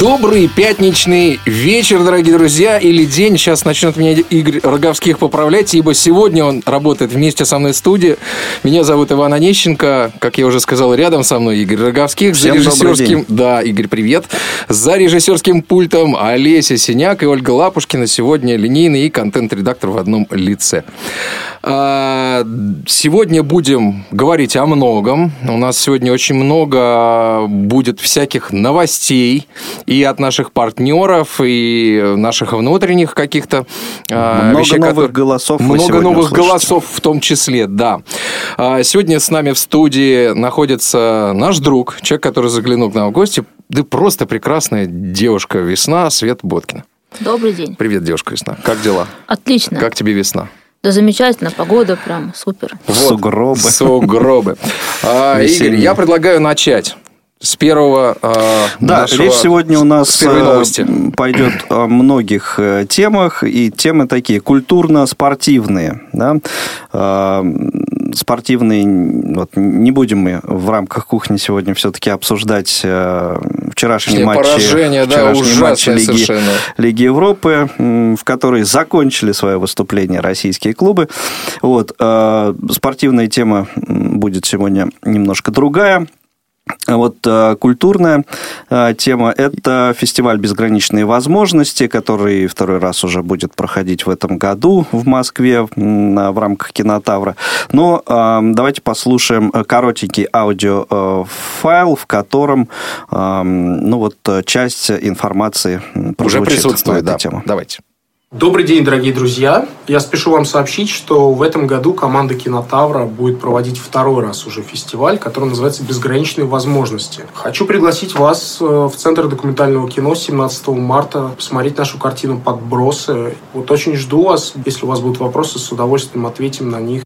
Добрый пятничный вечер, дорогие друзья, или день. Сейчас начнет меня Игорь Роговских поправлять, ибо сегодня он работает вместе со мной в студии. Меня зовут Иван Онищенко, как я уже сказал, рядом со мной Игорь Роговских. Всем за режиссерским... Да, Игорь, привет. За режиссерским пультом Олеся Синяк и Ольга Лапушкина. Сегодня линейный и контент-редактор в одном лице. А, сегодня будем говорить о многом. У нас сегодня очень много будет всяких новостей и от наших партнеров, и наших внутренних каких-то а, много вещей, новых которые... голосов. Много новых услышите. голосов в том числе, да. А, сегодня с нами в студии находится наш друг, человек, который заглянул к нам в гости, да просто прекрасная девушка Весна Свет Боткина. Добрый день. Привет, девушка Весна. Как дела? Отлично. Как тебе весна? Да замечательно, погода прям супер. Вот, сугробы. Сугробы. А, Игорь, я предлагаю начать с первого э, Да, нашего, речь сегодня у нас э, пойдет о многих э, темах, и темы такие культурно-спортивные. Да? Э, спортивные, вот, не будем мы в рамках кухни сегодня все-таки обсуждать вчерашние матчи, поражение, вчерашние да, матчи Лиги, Лиги Европы, в которой закончили свое выступление российские клубы. Вот, спортивная тема будет сегодня немножко другая. Вот э, культурная э, тема – это фестиваль «Безграничные возможности», который второй раз уже будет проходить в этом году в Москве в рамках «Кинотавра». Но э, давайте послушаем коротенький аудиофайл, в котором ну, вот, часть информации уже присутствует да. тему. Давайте. Добрый день, дорогие друзья! Я спешу вам сообщить, что в этом году команда Кинотавра будет проводить второй раз уже фестиваль, который называется «Безграничные возможности». Хочу пригласить вас э, в Центр документального кино 17 марта посмотреть нашу картину «Подбросы». Вот очень жду вас. Если у вас будут вопросы, с удовольствием ответим на них.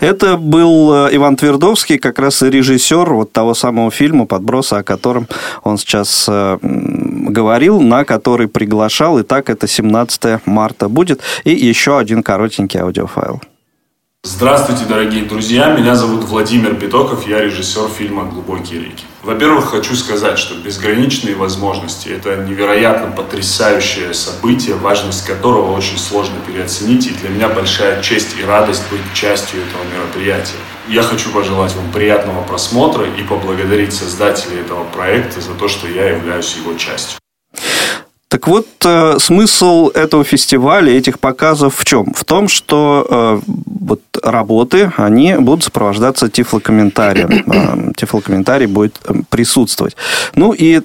Это был э, Иван Твердовский, как раз режиссер вот того самого фильма «Подброса», о котором он сейчас э, говорил, на который приглашал. И так это 17 марта будет. И еще один коротенький аудиофайл. Здравствуйте, дорогие друзья! Меня зовут Владимир Петоков, я режиссер фильма «Глубокие реки». Во-первых, хочу сказать, что безграничные возможности – это невероятно потрясающее событие, важность которого очень сложно переоценить, и для меня большая честь и радость быть частью этого мероприятия. Я хочу пожелать вам приятного просмотра и поблагодарить создателей этого проекта за то, что я являюсь его частью. Так вот, э, смысл этого фестиваля, этих показов в чем? В том, что э, вот работы, они будут сопровождаться тифлокомментарием. Э, тифлокомментарий будет присутствовать. Ну и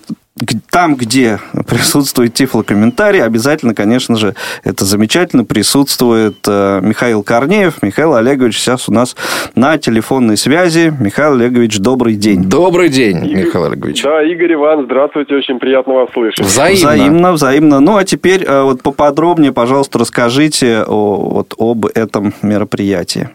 там, где присутствует тифлокомментарий, обязательно, конечно же, это замечательно, присутствует э, Михаил Корнеев. Михаил Олегович сейчас у нас на телефонной связи. Михаил Олегович, добрый день. Добрый день, Игорь, Михаил Олегович. Да, Игорь Иван, здравствуйте, очень приятно вас слышать. Взаимно. Взаимно, взаимно. Ну, а теперь э, вот поподробнее, пожалуйста, расскажите о, вот, об этом мероприятии.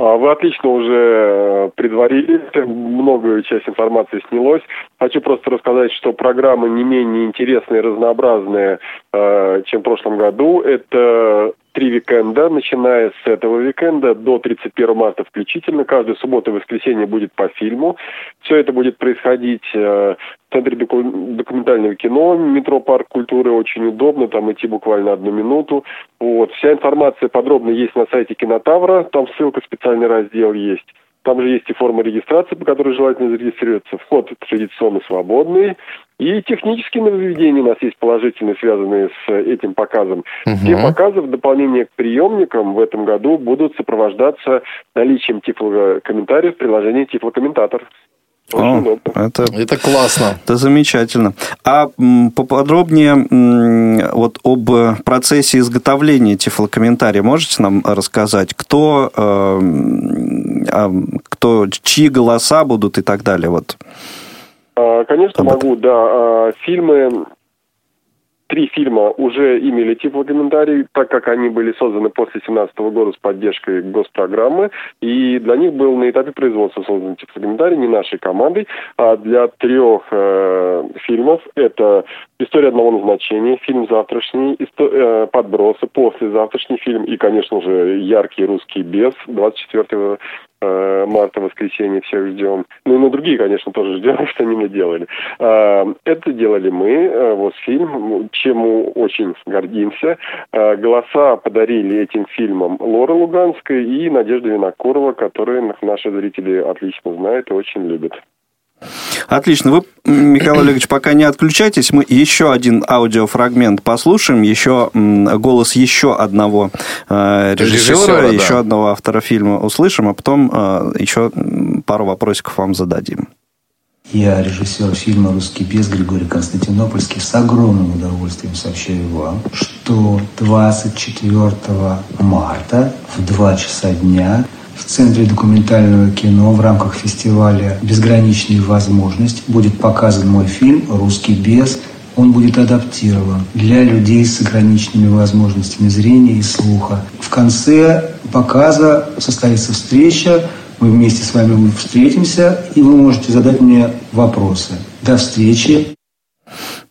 А, вы отлично уже э, предварили, многое часть информации снялось. Хочу просто рассказать, что программа не менее интересная и разнообразная, э, чем в прошлом году. Это три викенда, начиная с этого викенда до 31 марта включительно. Каждую субботу и воскресенье будет по фильму. Все это будет происходить э, в Центре документального кино, метро Парк культуры. Очень удобно, там идти буквально одну минуту. Вот. Вся информация подробно есть на сайте Кинотавра, там ссылка, специальный раздел есть. Там же есть и форма регистрации, по которой желательно зарегистрироваться. Вход традиционно свободный. И технические нововведения у нас есть положительные, связанные с этим показом. Угу. Все показы в дополнение к приемникам в этом году будут сопровождаться наличием тифлокомментариев в приложении Тифлокомментатор. О, это, это классно. Это замечательно. А поподробнее вот об процессе изготовления тифлокомментария можете нам рассказать? Кто, э, кто чьи голоса будут и так далее? Вот. А, конечно, могу, да. А, фильмы три фильма уже имели тифлокомментарий, так как они были созданы после 2017 года с поддержкой госпрограммы, и для них был на этапе производства создан тифлокомментарий не нашей командой, а для трех э, фильмов. Это «История одного назначения», фильм «Завтрашний», э, «Подбросы», «Послезавтрашний фильм» и, конечно же, «Яркий русский бес» 24 э, марта, воскресенье, всех ждем. Ну и на другие, конечно, тоже ждем, что они мы делали. Э, Это делали мы, э, вот фильм, чему очень гордимся. Э, Голоса подарили этим фильмам Лора Луганская и Надежда Винокурова, которые наши зрители отлично знают и очень любят. Отлично. Вы, Михаил Олегович, пока не отключайтесь. Мы еще один аудиофрагмент послушаем. Еще голос еще одного э, режиссера, Режиссера, да. еще одного автора фильма услышим, а потом э, еще пару вопросиков вам зададим. Я, режиссер фильма «Русский бес» Григорий Константинопольский, с огромным удовольствием сообщаю вам, что 24 марта в 2 часа дня в Центре документального кино в рамках фестиваля «Безграничные возможности» будет показан мой фильм «Русский бес». Он будет адаптирован для людей с ограниченными возможностями зрения и слуха. В конце показа состоится встреча, мы вместе с вами встретимся, и вы можете задать мне вопросы. До встречи.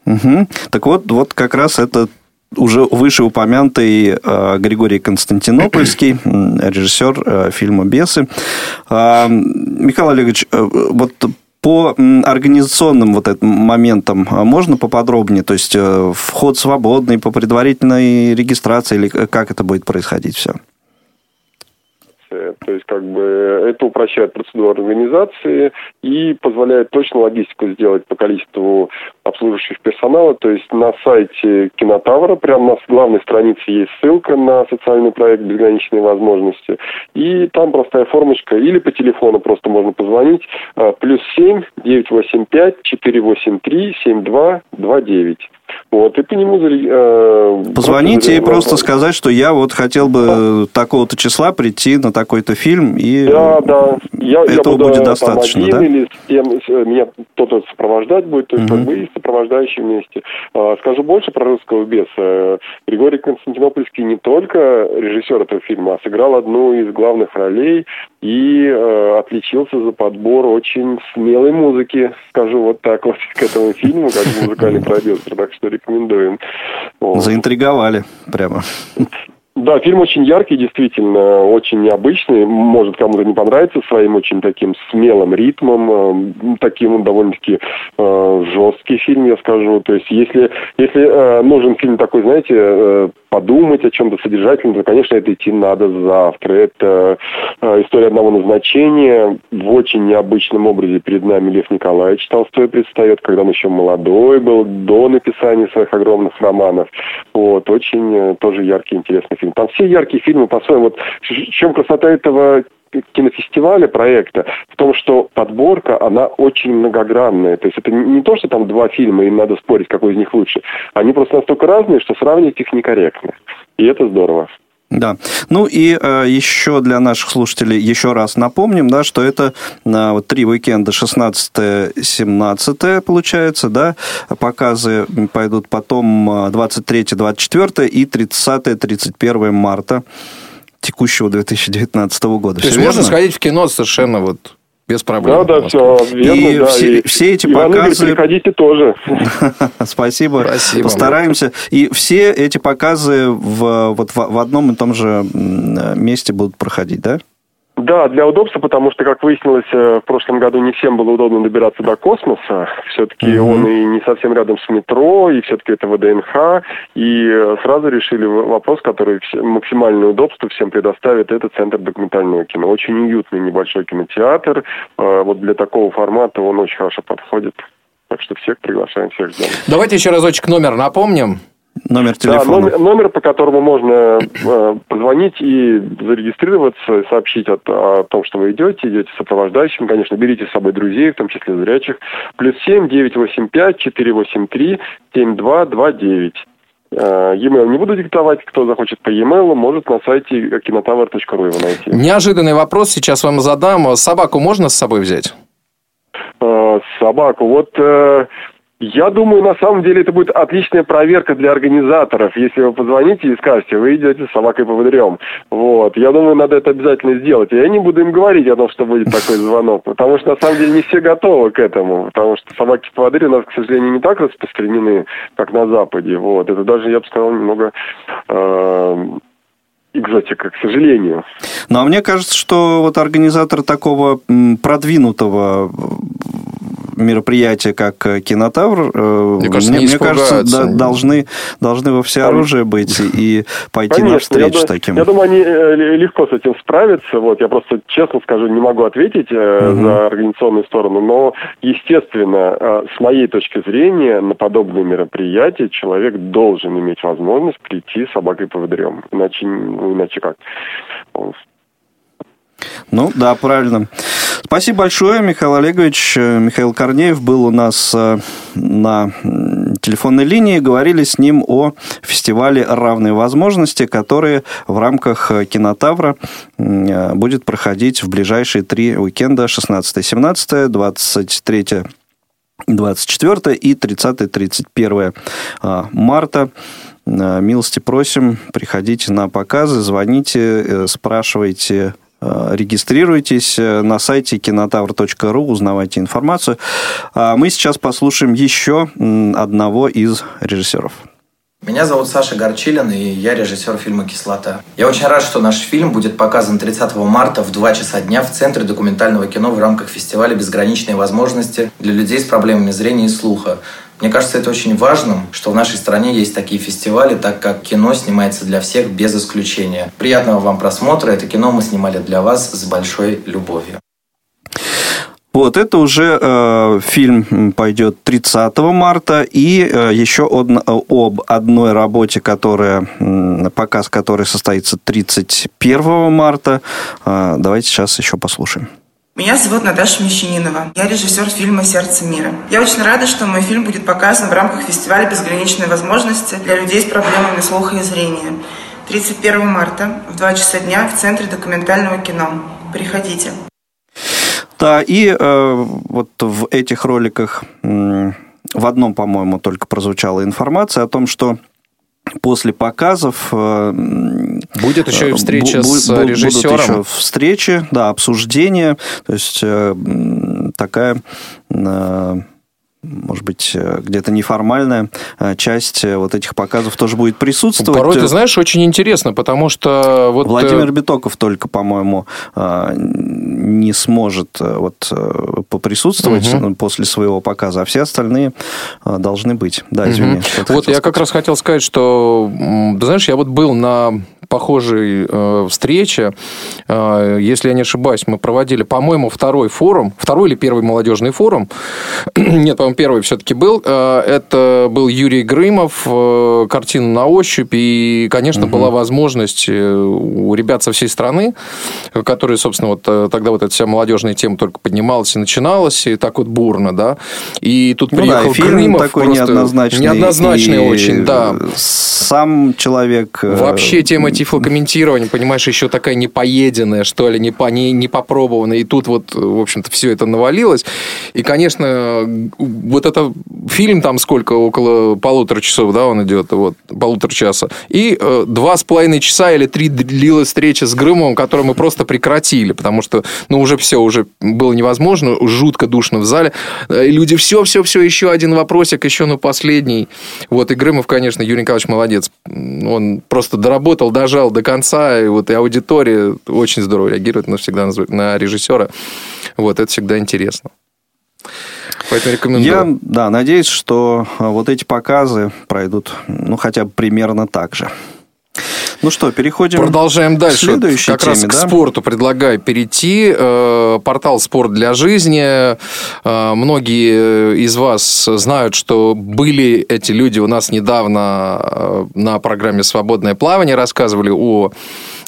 Мгм. Так вот, вот как раз это уже вышеупомянутый э, Григорий Константинопольский, режиссер э, фильма «Бесы». А, Михаил Олегович, э, вот по организационным вот этим моментам а можно поподробнее? То есть э, вход свободный по предварительной регистрации или как это будет происходить все? Э, То есть, как бы, это упрощает процедуру организации и позволяет точно логистику сделать по количеству обслуживающих персонала. То есть, на сайте Кинотавра, прямо на главной странице есть ссылка на социальный проект «Безграничные возможности». И там простая формочка. Или по телефону просто можно позвонить. э, Плюс семь девять восемь пять четыре восемь три семь два два девять. Вот, и по нему... э, Позвоните и просто сказать, что я вот хотел бы такого-то числа прийти на такой-то фильм, и Да, да. Я, я этого буду будет там достаточно, один да? или с кем, с- э, меня кто-то сопровождать будет, то есть бы и сопровождающий вместе. А, Скажу больше про русского беса. Григорий Константинопольский не только режиссер этого фильма, а сыграл одну из главных ролей и э, отличился за подбор очень смелой музыки, скажу вот так вот, к этому фильму, как музыкальный продюсер, так что рекомендуем. Вот. заинтриговали прямо. Да, фильм очень яркий, действительно, очень необычный. Может, кому-то не понравится своим очень таким смелым ритмом, э, таким он довольно-таки э, жесткий фильм, я скажу. То есть, если, если э, нужен фильм такой, знаете, э, подумать о чем-то содержательном, то, конечно, это идти надо завтра. Это э, история одного назначения. В очень необычном образе перед нами Лев Николаевич Толстой предстает, когда он еще молодой был, до написания своих огромных романов. Вот, очень э, тоже яркий, интересный фильм. Там все яркие фильмы по-своему. Вот в чем красота этого кинофестиваля проекта в том, что подборка, она очень многогранная. То есть это не то, что там два фильма, и надо спорить, какой из них лучше. Они просто настолько разные, что сравнивать их некорректно. И это здорово. Да. Ну и э, еще для наших слушателей еще раз напомним, да, что это э, вот три уикенда 16-17 получается, да, показы пойдут потом э, 23-24 и 30-31 марта текущего 2019 года. То есть можно сходить в кино совершенно вот без проблем. Да, да, все верно. И да, все- и- все эти Иван Игорь, показы- приходите тоже. Спасибо. Спасибо. Постараемся. И все эти показы в, вот в, в одном и том же месте будут проходить, да? Да, для удобства, потому что, как выяснилось, э, в прошлом году не всем было удобно добираться до космоса. Все-таки Мгм. он и не совсем рядом с метро, и все-таки это ВДНХ. И э, сразу решили вопрос, который максимальное удобство всем предоставит, это Центр документального кино. Очень уютный небольшой кинотеатр. Э, Вот для такого формата он очень хорошо подходит. Так что всех приглашаем, всех ждем. Давайте еще разочек номер напомним. Номер Да, телефона. номер, номер, по которому можно э, позвонить и зарегистрироваться, сообщить о, о том, что вы идете, идете сопровождающим. Конечно, берите с собой друзей, в том числе зрячих. Плюс семь девять восемь пять четыре восемь три семь два два девять. Э, E-mail не буду диктовать, кто захочет по e-mail, может на сайте кинотавр.ру его найти. Неожиданный вопрос сейчас вам задам. Собаку можно с собой взять? Э, собаку. Вот э, Я думаю, на самом деле это будет отличная проверка для организаторов. Если вы позвоните и скажете, вы идете с собакой-поводырем. Вот. Я думаю, надо это обязательно сделать. Я не буду им говорить о том, что будет такой звонок, потому что на самом деле не все готовы к этому. Потому что собаки-поводыри у нас, к сожалению, не так распространены, как на Западе. Вот. Это даже, я бы сказал, немного э, экзотика, к сожалению. Ну, а мне кажется, что вот организатор такого продвинутого мероприятия, как э, кинотавр, э, мне, кажется, мне, мне кажется да, должны, должны во всеоружие быть и пойти Конечно, навстречу я, таким. Я думаю, они э, легко с этим справятся. Вот, я просто честно скажу, не могу ответить угу. за организационную сторону, но, естественно, с моей точки зрения, на подобные мероприятия человек должен иметь возможность прийти с собакой-поводырем. Иначе, ну, иначе как? Ну, да, правильно. Спасибо большое, Михаил Олегович. Михаил Корнеев был у нас э, на телефонной линии. Говорили с ним о фестивале «Равные возможности», который в рамках кинотавра э, будет проходить в ближайшие три уикенда 16-17, 23 24 и 30-31 э, марта. Милости просим, приходите на показы, звоните, спрашивайте Э, регистрируйтесь э, на сайте кинотавр.ру, узнавайте информацию. А мы сейчас послушаем еще одного из режиссеров. Меня зовут Саша Горчилин, и я режиссер фильма «Кислота». Я очень рад, что наш фильм будет показан 30 марта в 2 часа дня в Центре документального кино в рамках фестиваля «Безграничные возможности» для людей с проблемами зрения и слуха. Мне кажется, это очень важным, что в нашей стране есть такие фестивали, так как кино снимается для всех без исключения. Приятного вам просмотра. Это кино мы снимали для вас с большой любовью. Вот, это уже э, фильм пойдет 30 марта, и э, еще од, об одной работе, которая, э, показ который состоится 31 марта. Э, давайте сейчас еще послушаем. Меня зовут Наташа Мещанинова. Я режиссер фильма «Сердце мира». Я очень рада, что мой фильм будет показан в рамках фестиваля «Безграничные возможности» для людей с проблемами слуха и зрения. 31 марта в 2 часа дня в Центре документального кино. Приходите. Да, и э, вот в этих роликах э, в одном, по-моему, только прозвучала информация о том, что после показов... Э, будет еще и встреча бу- с режиссером. Будут еще встречи, да, обсуждения. То есть э, такая э, может быть, где-то неформальная часть вот этих показов тоже будет присутствовать. Порой, ты знаешь, очень интересно, потому что... Вот... Владимир Битоков только, по-моему, не сможет вот поприсутствовать угу. после своего показа, а все остальные должны быть. Да, извини. Угу. Вот я сказать. как раз хотел сказать, что, ты знаешь, я вот был на похожей э, встрече. Э, если я не ошибаюсь, мы проводили, по-моему, второй форум, второй или первый молодежный форум. Нет, по-моему, первый все-таки был. Э, это был Юрий Грымов, э, картина на ощупь. И, конечно, угу. была возможность э, у ребят со всей страны, которые, собственно, вот э, тогда вот эта вся молодежная тема только поднималась и начиналась, и так вот бурно, да. И тут ну, приехал да, Грымов. такой неоднозначный. Неоднозначный очень, да. Сам человек... Вообще тема тифлокомментирование, понимаешь, еще такая непоеденная, что ли, не, по, не, не попробованная. И тут вот, в общем-то, все это навалилось. И, конечно, вот это фильм там сколько, около полутора часов, да, он идет, вот, полутора часа. И э, два с половиной часа или три длилась встреча с Грымовым, которую мы просто прекратили, потому что, ну, уже все, уже было невозможно, жутко душно в зале. Э, и люди, все, все, все, еще один вопросик, еще на последний. Вот, и Грымов, конечно, Юрий Николаевич молодец. Он просто доработал даже дожал до конца, и вот и аудитория очень здорово реагирует на всегда на, режиссера. Вот, это всегда интересно. Поэтому рекомендую. Я, да, надеюсь, что вот эти показы пройдут, ну, хотя бы примерно так же. Ну что, переходим Продолжаем дальше. К следующей как теме, раз да? к спорту предлагаю перейти. Э, портал «Спорт для жизни». Э, многие из вас знают, что были эти люди у нас недавно э, на программе «Свободное плавание», рассказывали о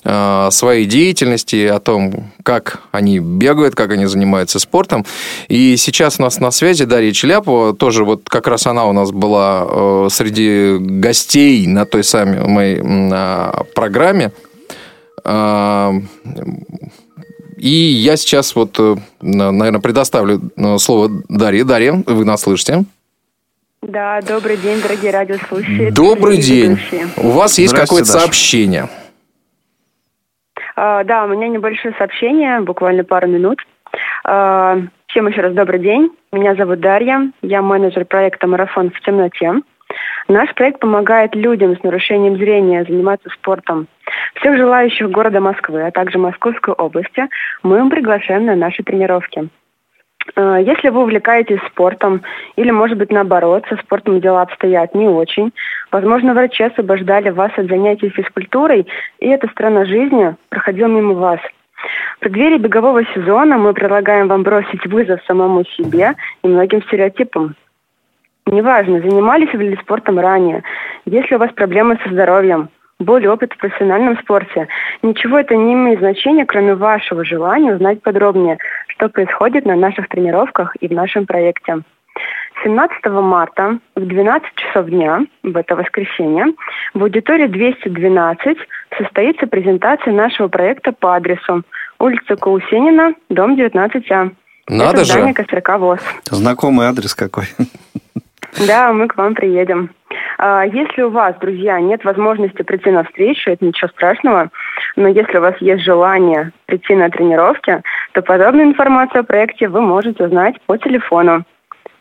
своей деятельности, о том, как они бегают, как они занимаются спортом. И сейчас у нас на связи Дарья Челяпова, тоже вот как раз она у нас была э, среди гостей на той самой программе. Э, и я сейчас вот, наверное, предоставлю слово Дарье. Дарья, вы нас слышите? Да, добрый день, дорогие радиослушатели. Добрый день. ведущие. У вас есть какое-то Даша. сообщение? А, да, у меня небольшое сообщение, буквально пару минут. А, всем еще раз добрый день. Меня зовут Дарья, я менеджер проекта «Марафон в темноте». Наш проект помогает людям с нарушением зрения заниматься спортом. Всех желающих города Москвы, а также Московской области мы им приглашаем на наши тренировки. Э, Если вы увлекаетесь спортом или, может быть, наоборот, со спортом дела обстоят не очень, возможно, врачи освобождали вас от занятий физкультурой, и эта сторона жизни проходила мимо вас. В преддверии бегового сезона мы предлагаем вам бросить вызов самому себе и многим стереотипам. Неважно, занимались вы ли спортом ранее, если у вас проблемы со здоровьем, более опыт в профессиональном спорте. Ничего это не имеет значения, кроме вашего желания узнать подробнее, что происходит на наших тренировках и в нашем проекте. 17 марта в 12 часов дня, в это воскресенье, в аудитории 212 состоится презентация нашего проекта по адресу улица Каусенина, дом 19А. Надо Это же. здание ВОЗ. Знакомый адрес какой. Да, мы к вам приедем. А, Если у вас, друзья, нет возможности прийти на встречу, это ничего страшного, но если у вас есть желание прийти на тренировки, то подробную информацию о проекте вы можете узнать по телефону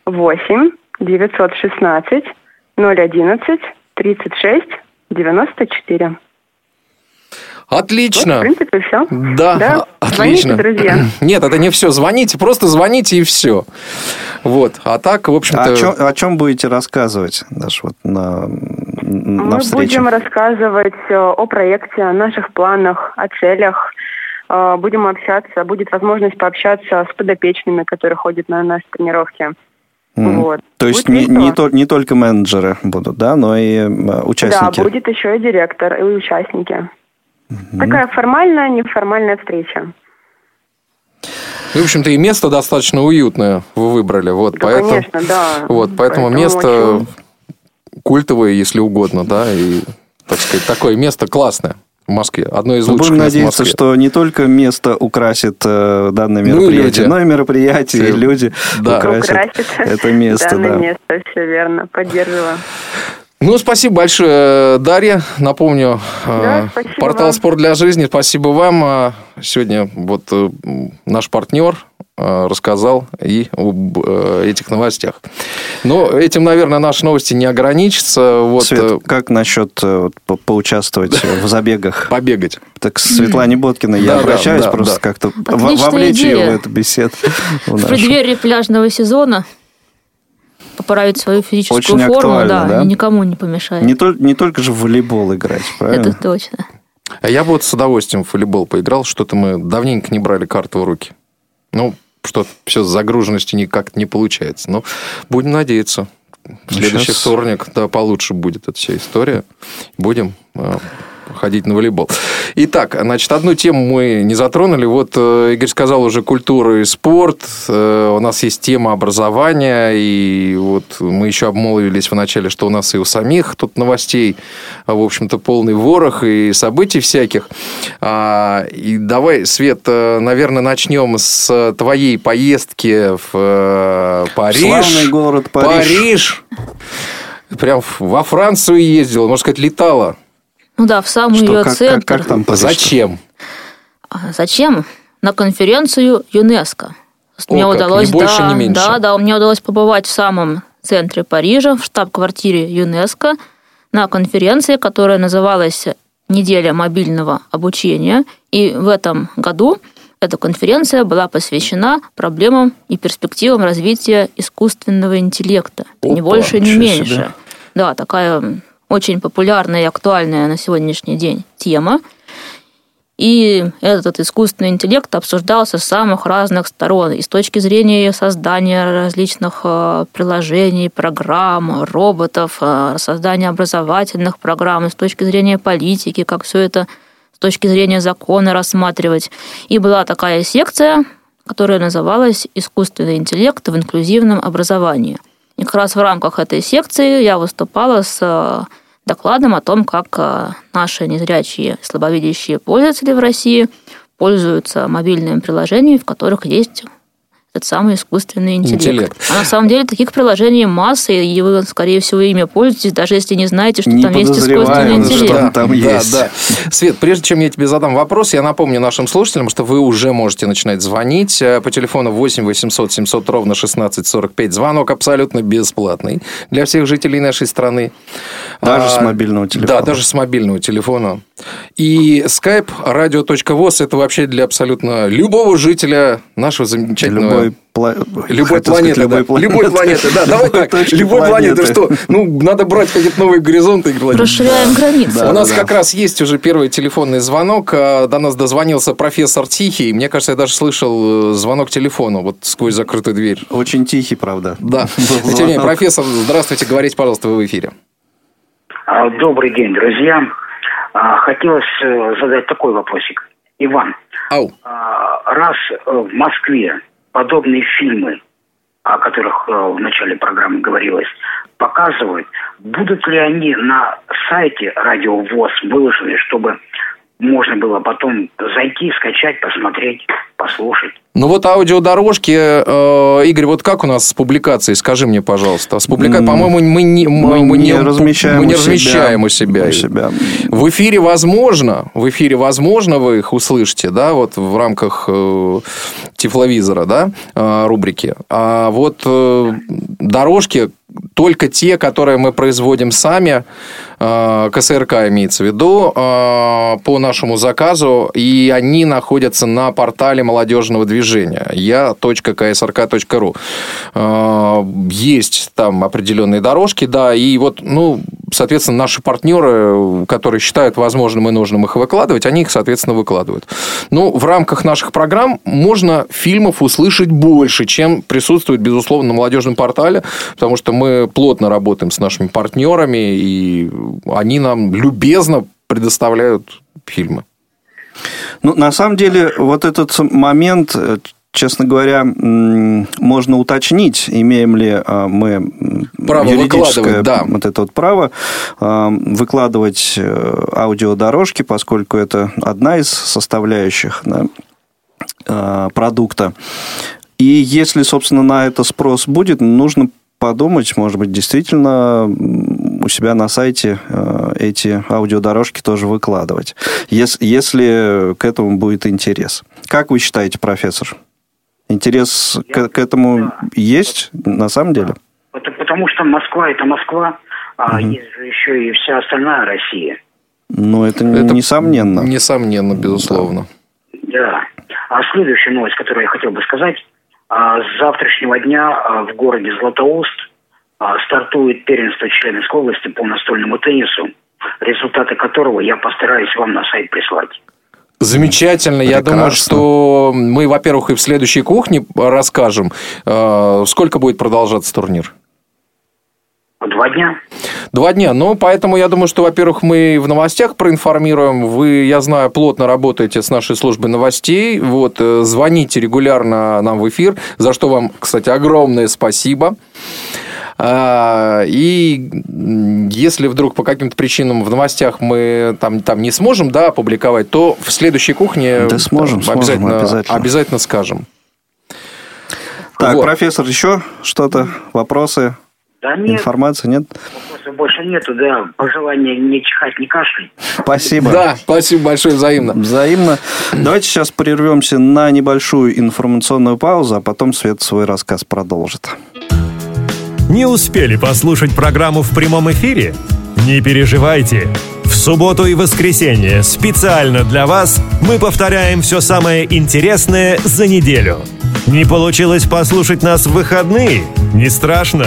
8 916 011 36 94. Отлично. Вот, в принципе, все. Да, Да, отлично. звоните, друзья. Нет, это не все. Звоните, просто звоните и все. Вот. А так, в А общем-то... о, чем, о чем будете рассказывать, Даша, вот на, на Мы встрече? будем рассказывать э, о проекте, о наших планах, о целях. Э, Будем общаться, будет возможность пообщаться с подопечными, которые ходят на наши тренировки. Вот. То есть Будет не, не, то- не только менеджеры будут, да, но и э, участники. Да, будет еще и директор, и участники. Такая формальная, неформальная встреча. В общем-то, и место достаточно уютное вы выбрали. Вот, Да, поэтому, конечно, да. Вот, поэтому, Поэтому место очень- культовое, если угодно, да, и, так сказать, такое место классное в Москве. Одно из Мы лучших будем мест в надеяться, Москве. что не только место украсит э, данное Ну и мероприятие, люди. но и мероприятие, и Э, люди да. украсят Украсит это место. данное Да. место, все верно, поддерживаю. Ну, спасибо большое, Дарья. Напомню, Да, э, спасибо портал вам. «Спорт для жизни». Спасибо вам. А Сегодня вот э, наш партнер э, рассказал и об э, этих новостях. Но этим, наверное, наши новости не ограничатся. Вот, Свет, э, как насчет э, вот, по- поучаствовать в забегах? Побегать. Так к Светлане Боткиной я Да, да, обращаюсь, да, просто да. как-то вовлечь ее идея. в эту беседу. в преддверии пляжного сезона поправить свою физическую Очень форму, да? и никому не помешает. Не, тол- не только же в волейбол играть, правильно? Это точно. А я бы вот с удовольствием в волейбол поиграл. Что-то мы давненько не брали карту в руки. Ну, что все с загруженностью никак не получается. Но будем надеяться. В следующий щас- вторник да, получше будет эта вся история. Будем э, ходить на волейбол. Итак, значит, одну тему мы не затронули. Вот э, Игорь сказал уже культура и спорт. Э, У нас есть тема образования. И вот мы еще обмолвились в начале, что у нас и у самих тут новостей, а, в общем-то, полный ворох и событий всяких. А, И давай, Свет, э, наверное, начнем с твоей поездки в Париж. Славный город Париж. Париж. Прям во Францию ездила, можно сказать, летала. Ну да, в самый Что, ее как- как- центр. как там Париж-то? Зачем? А Зачем? На конференцию ЮНЕСКо. О, мне как, удалось, ни больше, да, ни меньше. да, да, мне удалось побывать в самом центре Парижа, в штаб-квартире ЮНЕСКо, на конференции, которая называлась «Неделя мобильного обучения». И в этом году эта конференция была посвящена проблемам и перспективам развития искусственного интеллекта. ни Опа, больше, ни ничего меньше. себе. Да, такая очень популярная и актуальная на сегодняшний день тема. И этот искусственный интеллект обсуждался с самых разных сторон. И с точки зрения создания различных э, приложений, программ, роботов, э, создания образовательных программ, и с точки зрения политики, как все это с точки зрения закона рассматривать. И была такая секция, которая называлась «Искусственный интеллект в инклюзивном образовании». И как раз в рамках этой секции я выступала с э, докладом о том, как э, наши незрячие слабовидящие пользователи в России пользуются мобильными приложениями, в которых есть этот самый искусственный интеллект. Интеллект. А на самом деле таких приложений масса, и вы, скорее всего, ими пользуетесь, даже если не знаете, что Не там есть искусственный подозреваем, что интеллект. там да, есть. да. Свет, прежде чем я тебе задам вопрос, я напомню нашим слушателям, что вы уже можете начинать звонить э, по телефону 8 800 700 ровно 1645. Звонок абсолютно бесплатный для всех жителей нашей страны. Даже А, с мобильного телефона. Да, даже с мобильного телефона. И skype radio.voz это вообще для абсолютно любого жителя нашего замечательного... Любой пла- Любой планеты, сказать, да. любой Любой планеты, да. Давай так. Точки Любой планеты. планеты. Что? Ну, надо брать какие-то новые горизонты. Расширяем границы. У нас как раз есть уже первый телефонный звонок. А, До нас дозвонился профессор Тихий. Мне кажется, я даже слышал э, звонок телефону вот сквозь закрытую дверь. Очень тихий, правда. Да. Тем не менее, профессор, здравствуйте, говорите, пожалуйста, вы в эфире. А, Добрый день, друзья. А, Хотелось э, задать такой вопросик. Иван, Ау. раз э, в Москве подобные фильмы, о которых э, в начале программы говорилось, показывают, будут ли они на сайте Радио ВОЗ выложены, чтобы можно было потом зайти, скачать, посмотреть, послушать? Ну вот аудиодорожки, э, Игорь, вот как у нас с публикацией? Скажи мне, пожалуйста. С публикацией, по-моему, мы не, мы, Мы не не- размещаем мы не у себя. размещаем у себя. У себя. В эфире возможно, в эфире возможно вы их услышите, да, вот в рамках э, тифловизора, да, э, рубрики. А вот э, дорожки только те, которые мы производим сами, э, КСРК имеется в виду, э, по нашему заказу, и они находятся на портале молодежного движения я.ksrk.ru. Э, Есть там определенные дорожки, да, и вот, ну, соответственно, наши партнеры, которые считают возможным и нужным их выкладывать, они их, соответственно, выкладывают. Ну, в рамках наших программ можно фильмов услышать больше, чем присутствует, безусловно, на молодежном портале, потому что мы плотно работаем с нашими партнерами, и они нам любезно предоставляют фильмы. Ну, на самом деле, вот этот момент, э, честно говоря, можно уточнить, имеем ли а, мы Право юридическое да. вот это вот право а, выкладывать э, аудиодорожки, поскольку это одна из составляющих да, продукта. И если, собственно, на это спрос будет, нужно подумать, может быть, действительно у себя на сайте э, эти аудиодорожки тоже выкладывать, ес- если к этому будет интерес. Как вы считаете, профессор? Интерес к, к этому есть на самом деле? Это потому что Москва это Москва, а есть же еще и вся остальная Россия. Ну, это, Это несомненно. Несомненно, безусловно. Да. А следующая новость, которую я хотел бы сказать. А, С завтрашнего дня а, в городе Златоуст а, стартует первенство Челябинской области по настольному теннису, результаты которого я постараюсь вам на сайт прислать. Замечательно. Я Прекрасно. думаю, что мы, во-первых, и в следующей кухне расскажем, сколько будет продолжаться турнир. Два дня. Два дня. Ну, поэтому я думаю, что, во-первых, мы в новостях проинформируем. Вы, я знаю, плотно работаете с нашей службой новостей. Вот, э, звоните регулярно нам в эфир, за что вам, кстати, огромное спасибо. А, И если вдруг по каким-то причинам в новостях мы там, там не сможем да, опубликовать, то в следующей кухне Да сможем, сможем, обязательно, обязательно. обязательно скажем. Так, Вот. профессор, еще что-то? Вопросы? Да нет, Информации нет? вопросов больше нету, да. Пожелания не чихать, не кашлять. Спасибо. Да, спасибо большое взаимно. Взаимно. Давайте сейчас прервемся на небольшую информационную паузу, а потом Свет свой рассказ продолжит. Не успели послушать программу в прямом эфире? Не переживайте. В субботу и воскресенье специально для вас мы повторяем все самое интересное за неделю. Не получилось послушать нас в выходные? Не страшно.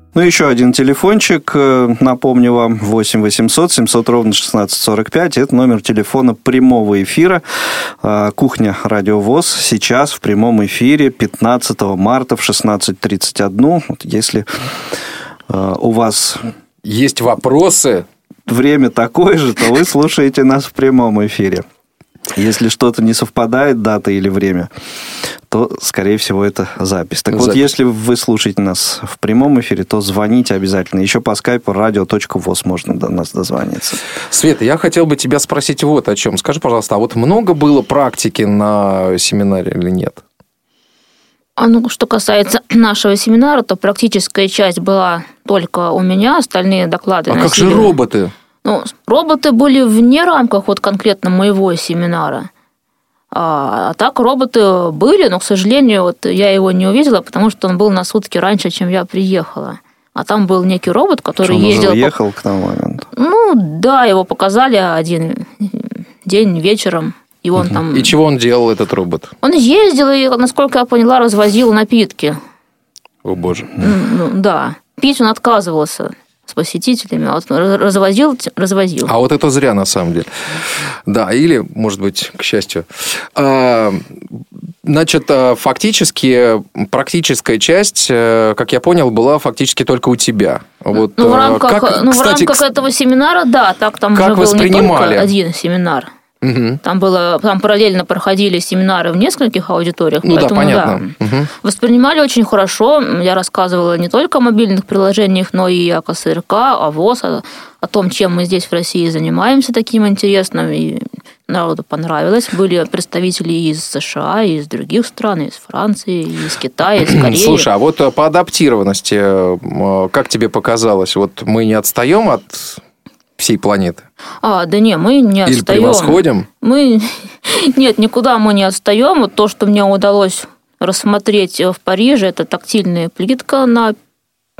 Ну, еще один телефончик, э, напомню вам, 8 800 700 ровно 1645. Это номер телефона прямого эфира. Э, Кухня Радио ВОЗ сейчас в прямом эфире 15 марта в 16.31. Вот если э, у вас Есть вопросы? время такое же, то вы слушаете нас в прямом эфире. Если что-то не совпадает, дата или время, то, скорее всего, это запись. Так Запись. вот, если вы слушаете нас в прямом эфире, то звоните обязательно. Еще по скайпу radio.voz можно до нас дозвониться. Света, я хотел бы тебя спросить вот о чем. Скажи, пожалуйста, а вот много было практики на семинаре или нет? А ну, что касается нашего семинара, то практическая часть была только у меня, остальные доклады А как же носили- роботы? Ну, роботы были вне рамках вот конкретно моего семинара. А, а так роботы были, но, к сожалению, вот я его не увидела, потому что он был на сутки раньше, чем я приехала. А там был некий робот, который Что, он уже ездил... по- уехал к тому моменту? Ну, да, его показали один день вечером, и он там... И чего он делал, этот робот? Он ездил и, насколько я поняла, развозил напитки. О, боже. Ну, да. Пить он отказывался с посетителями, а вот развозил, развозил. А вот это зря, на самом деле. Да, или, может быть, к счастью. А, Значит, а, фактически практическая часть, э, как я понял, была фактически только у тебя. Вот, Ну, в э, рамках, как, ну, кстати, в рамках этого семинара, да, так там как уже был не воспринимали? только один семинар. Мгм. Там было, там параллельно проходили семинары в нескольких аудиториях. Ну да, поэтому, понятно. Мгм. Воспринимали очень хорошо. Я рассказывала не только о мобильных приложениях, но и о КСРК, о ВОЗ, о, о том, чем мы здесь в России занимаемся таким интересным. И народу понравилось. Были представители из США, и из других стран, из Франции, из Китая, из Кореи. Слушай, а вот э, по адаптированности, э, как тебе показалось, вот мы не отстаем от всей планеты? А, да не, мы не Или отстаем. превосходим? Мы... Нет, никуда мы не отстаем. Вот то, что мне удалось рассмотреть в Париже, это тактильная плитка на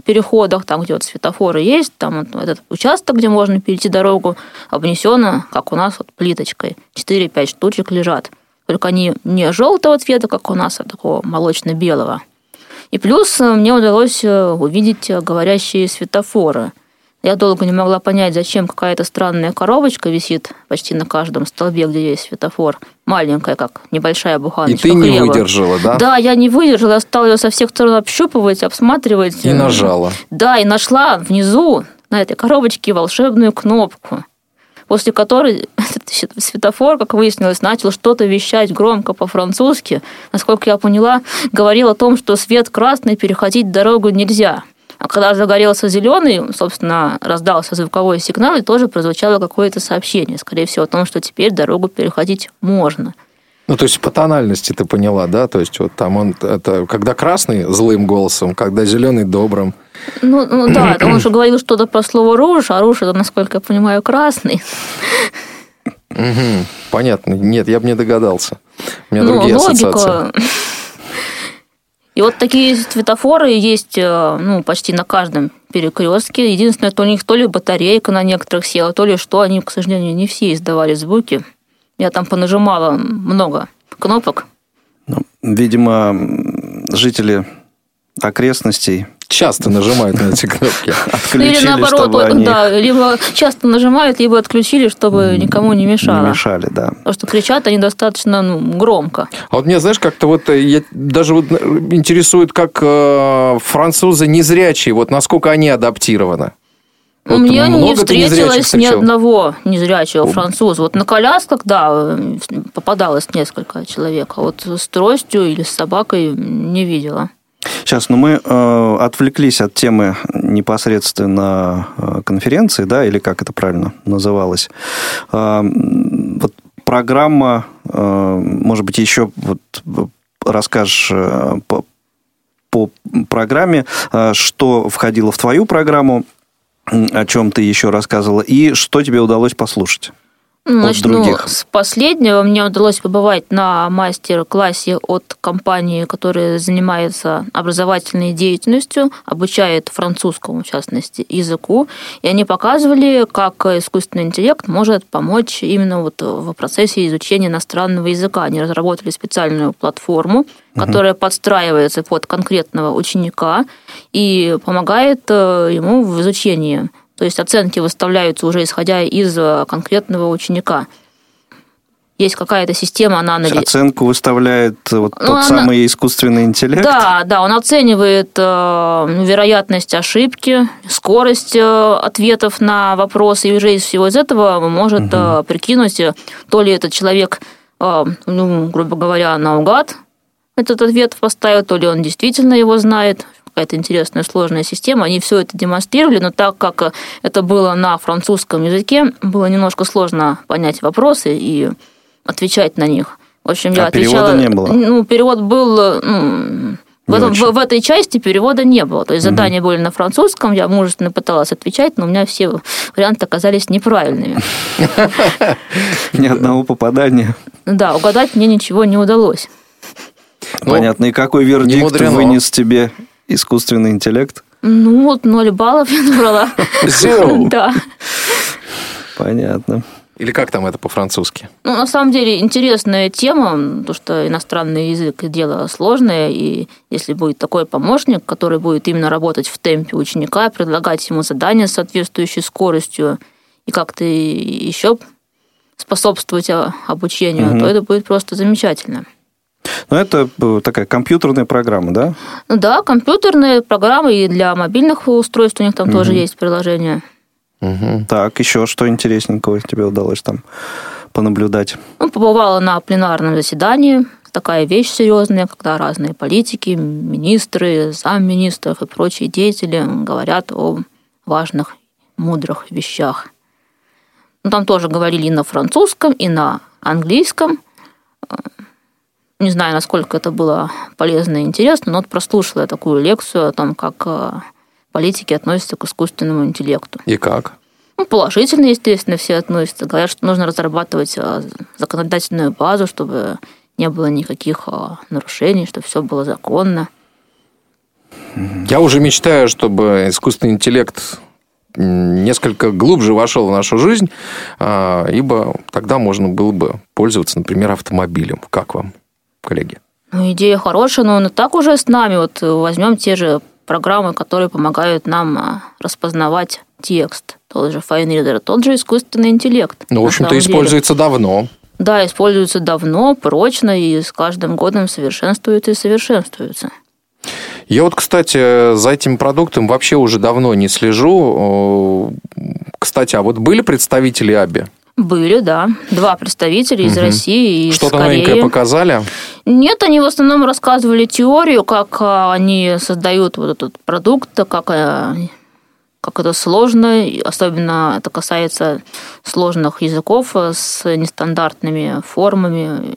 переходах, там, где вот светофоры есть, там вот этот участок, где можно перейти дорогу, обнесено, как у нас, вот плиточкой. 4-5 штучек лежат. Только они не желтого цвета, как у нас, а такого молочно-белого. И плюс э, мне удалось э, увидеть э, говорящие светофоры. Я долго не могла понять, зачем какая-то странная коробочка висит почти на каждом столбе, где есть светофор. Маленькая, как небольшая И буханочка ты не хлеба. выдержала, да? Да, я не выдержала, я стала ее со всех сторон общупывать, обсматривать. И нажала. Да, и нашла внизу на этой коробочке волшебную кнопку, после которой этот светофор, как выяснилось, начал что-то вещать громко по-французски. Насколько я поняла, говорил о том, что свет красный, переходить дорогу нельзя. А когда загорелся зеленый, собственно, раздался звуковой сигнал, и тоже прозвучало какое-то сообщение, скорее всего, о том, что теперь дорогу переходить можно. Ну, то есть по тональности ты поняла, да? То есть вот там он, это когда красный злым голосом, когда зеленый добрым. Ну, ну да, он уже говорил что-то про слово руж, а руж это, насколько я понимаю, красный. Мгм. Понятно. Нет, я бы не догадался. У меня ну, другие логика. ассоциации. И вот такие светофоры есть э, ну, почти на каждом перекрестке. Единственное, то у них то ли батарейка на некоторых села, то ли что, они, к сожалению, не все издавали звуки. Я там понажимала много кнопок. Видимо, м, жители окрестностей часто нажимают на эти кнопки. Отключили, Или наоборот, чтобы они да, либо часто нажимают, либо отключили, чтобы никому не мешало. не мешали, да. Потому что кричат они достаточно ну, громко. А вот мне, знаешь, как-то вот э, я, даже вот э, интересует, как э, французы незрячие, вот насколько они адаптированы. У Вот меня не встретилось ни одного незрячего француза. Вот на колясках, да, попадалось несколько человек, а вот с тростью или с собакой не видела. Сейчас, ну мы э, отвлеклись от темы непосредственно э, конференции, да, или как это правильно называлось. Э, вот программа, э, может быть, еще вот расскажешь э, по, по программе, э, что входило в твою программу, о чем ты еще рассказывала, и что тебе удалось послушать. От других. с последнего. Мне удалось побывать на мастер-классе от компании, которая занимается образовательной деятельностью, обучает французскому, в частности, языку. И они показывали, как искусственный интеллект может помочь именно вот в процессе изучения иностранного языка. Они разработали специальную платформу, которая подстраивается под конкретного ученика и помогает э, ему в изучении. То есть оценки выставляются уже исходя из э, конкретного ученика. Есть какая-то система, она анализирует. Оценку выставляет вот Ну, тот она- самый искусственный интеллект. Да, да, он оценивает э, вероятность ошибки, скорость э, ответов на вопросы, и уже из всего из этого может э, прикинуть, э, то ли этот человек а, ну, грубо говоря, наугад этот ответ поставил, то ли он действительно его знает, какая-то интересная сложная система. Они все это демонстрировали, но так как это было на французском языке, было немножко сложно понять вопросы и отвечать на них. В общем, я а отвечала... перевода не было? Ну, перевод был... Ну, в, этом, в, в этой части перевода не было. То есть задания угу. были на французском, я мужественно пыталась отвечать, но у меня все варианты оказались неправильными. Ни одного попадания. Да, угадать мне ничего не удалось. Понятно. И какой вердикт вынес тебе искусственный интеллект? Ну, вот ноль баллов я набрала. Да. Понятно. Или как там это по-французски? Ну, на самом деле, интересная тема, потому что иностранный язык – дело сложное, и если будет такой помощник, который будет именно работать в темпе ученика, предлагать ему задания с соответствующей скоростью и как-то еще способствовать обучению, угу. то это будет просто замечательно. Ну, это э, такая компьютерная программа, да? Ну да, компьютерные программы и для мобильных устройств у них там угу. тоже есть приложение. Угу. Так, еще что интересненького тебе удалось там понаблюдать? Ну, побывала на пленарном заседании. Такая вещь серьезная, когда разные политики, министры, замминистров и прочие деятели говорят о важных, мудрых вещах. Ну, там тоже говорили и на французском, и на английском. Не знаю, насколько это было полезно и интересно, но вот прослушала я такую лекцию о том, как э, политики относятся к искусственному интеллекту. И как? Ну, положительно, естественно, все относятся. Говорят, что нужно разрабатывать а, законодательную базу, чтобы не было никаких а, нарушений, чтобы все было законно. Я уже мечтаю, чтобы искусственный интеллект несколько глубже вошел в нашу жизнь, ибо тогда можно было бы пользоваться, например, автомобилем. Как вам, коллеги? Ну, идея хорошая, но он и так уже с нами. Вот возьмем те же программы, которые помогают нам а, распознавать текст. Тот же FineReader, тот же искусственный интеллект. Ну, в общем-то, используется давно. Да, используется давно, прочно, и с каждым годом совершенствуется и совершенствуется. Я вот, кстати, за этим продуктом вообще уже давно не слежу. Кстати, а вот были представители АБИ? Были, да. Два представителя из угу. России и из Что-то Кореи. новенькое показали? Нет, они в основном рассказывали теорию, как а, они создают вот этот продукт, как, а, как это сложно, особенно это касается сложных языков с нестандартными формами.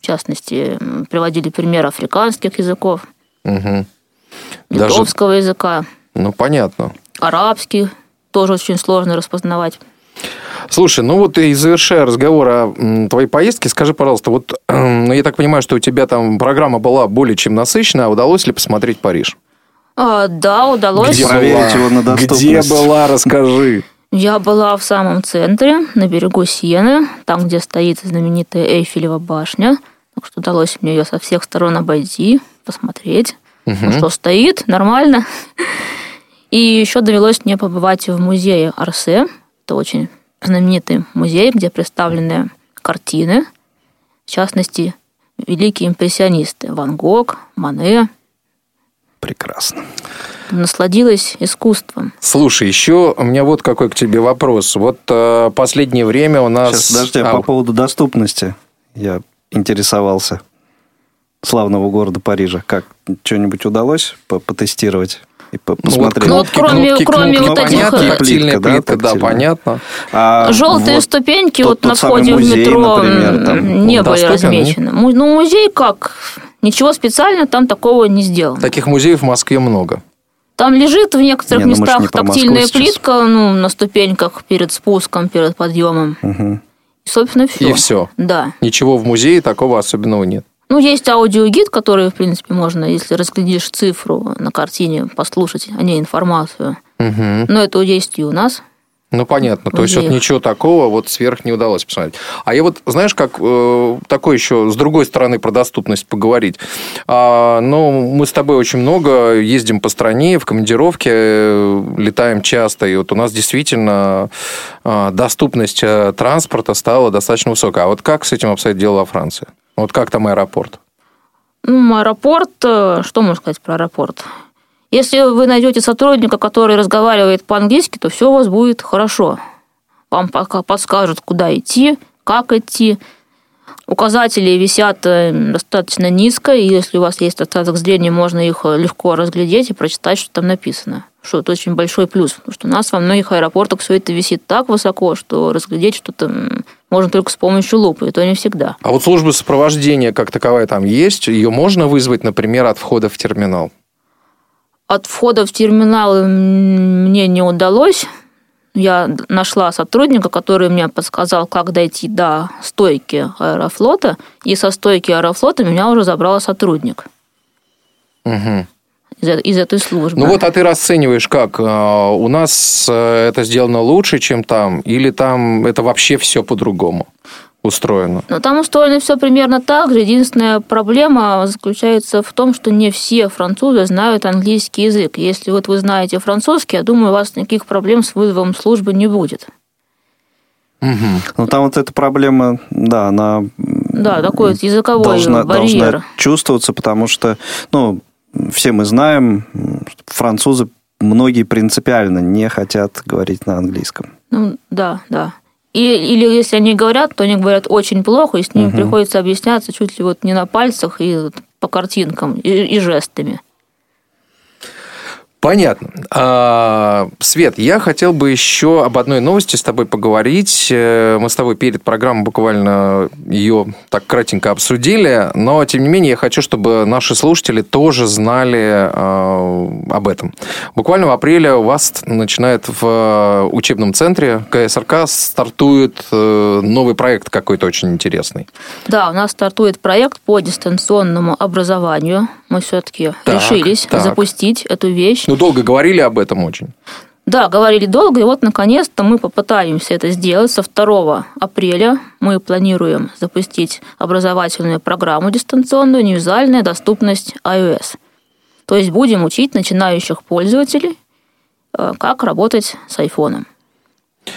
В частности, приводили пример африканских языков, угу. литовского Даже... языка. Ну, понятно. Арабский тоже очень сложно распознавать. Слушай, ну вот и завершая разговор о твоей поездке, скажи, пожалуйста, вот ну, я так понимаю, что у тебя там программа была более чем насыщенная, а удалось ли посмотреть Париж? А, да, удалось. Где была? его на Где была, расскажи. Я была в самом центре, на берегу Сены, там, где стоит знаменитая Эйфелева башня. Так что удалось мне ее со всех сторон обойти, посмотреть. Угу. Ну, что стоит, нормально. И еще довелось мне побывать в музее Арсе. Это очень знаменитый музей, где представлены картины, в частности, великие импрессионисты Ван Гог, Мане. Прекрасно. Насладилась искусством. Слушай, еще у меня вот какой к тебе вопрос. Вот э, последнее время у нас... Сейчас, подожди, а... по поводу доступности я интересовался славного города Парижа. Как, что-нибудь удалось потестировать? И посмотреть. Ну, вот, кроме, кнопки, кроме кнопки, вот этих... Понятно, плитка, да, да, понятно. А Желтые вот ступеньки тот, вот на входе музей, в метро например, там, не были доступен, размечены. Ну, музей как? Ничего специально там такого не сделано. Таких музеев в Москве много. Там лежит в некоторых не, ну, местах не тактильная плитка ну, на ступеньках перед спуском, перед подъемом. Угу. И, собственно, все. И все. Да. Ничего в музее такого особенного нет. Ну, есть аудиогид, который, в принципе, можно, если разглядишь цифру на картине, послушать о ней информацию. Угу. Но это есть и у нас. Ну, понятно. То есть, вот ничего такого вот сверх не удалось посмотреть. А я вот, знаешь, как э, такой еще с другой стороны про доступность поговорить. А, ну, мы с тобой очень много ездим по стране, в командировке, э, летаем часто, и вот у нас действительно э, доступность транспорта стала достаточно высокая. А вот как с этим обстоит дело во Франции? Вот как там аэропорт? Ну, аэропорт, э, что можно сказать про аэропорт? Если вы найдете сотрудника, который разговаривает по-английски, то все у вас будет хорошо. Вам пока подскажут, куда идти, как идти. Указатели висят э, достаточно низко, и если у вас есть остаток зрения, можно их э, легко разглядеть и прочитать, что там написано. Что это очень большой плюс, потому что у нас во многих аэропортах все это висит так высоко, что разглядеть что-то можно только с помощью лупы, и то не всегда. А вот служба сопровождения как таковая там есть? Ее можно вызвать, например, от входа в терминал? От входа в терминал мне не удалось я нашла сотрудника, который мне подсказал, как дойти до стойки аэрофлота, и со стойки аэрофлота меня уже забрал сотрудник. Угу. Из, из этой службы. Ну вот, а ты расцениваешь как? А, у нас э, это сделано лучше, чем там, или там это вообще все по-другому? Устроено? Ну, там устроено все примерно так же. Единственная проблема заключается в том, что не все французы знают английский язык. Если вот вы знаете французский, я думаю, у вас никаких проблем с вызовом службы не будет. Угу. Ну, там вот эта проблема, да, она... Да, такой вот языковой должна, барьер. Должна чувствоваться, потому что, ну, все мы знаем, французы многие принципиально не хотят говорить на английском. Ну, да, да. И, или если они говорят, то они говорят очень плохо, и с ними угу. приходится объясняться чуть ли вот не на пальцах и по картинкам и, и жестами. Понятно. А, Свет, я хотел бы еще об одной новости с тобой поговорить. Э, мы с тобой перед программой буквально ее так кратенько обсудили, но тем не менее я хочу, чтобы наши слушатели тоже знали а, об этом. Буквально в апреле у вас начинает в учебном центре КСРК стартует э, новый проект какой-то очень интересный. Да, у нас стартует проект по дистанционному образованию. Мы все-таки решились так. запустить эту вещь. Ну, долго говорили об этом очень. Да, говорили долго, и вот наконец-то мы попытаемся это сделать. Со 2 апреля мы планируем запустить образовательную программу дистанционную «Невизуальная доступность iOS». То есть будем учить начинающих пользователей, э, как работать с айфоном.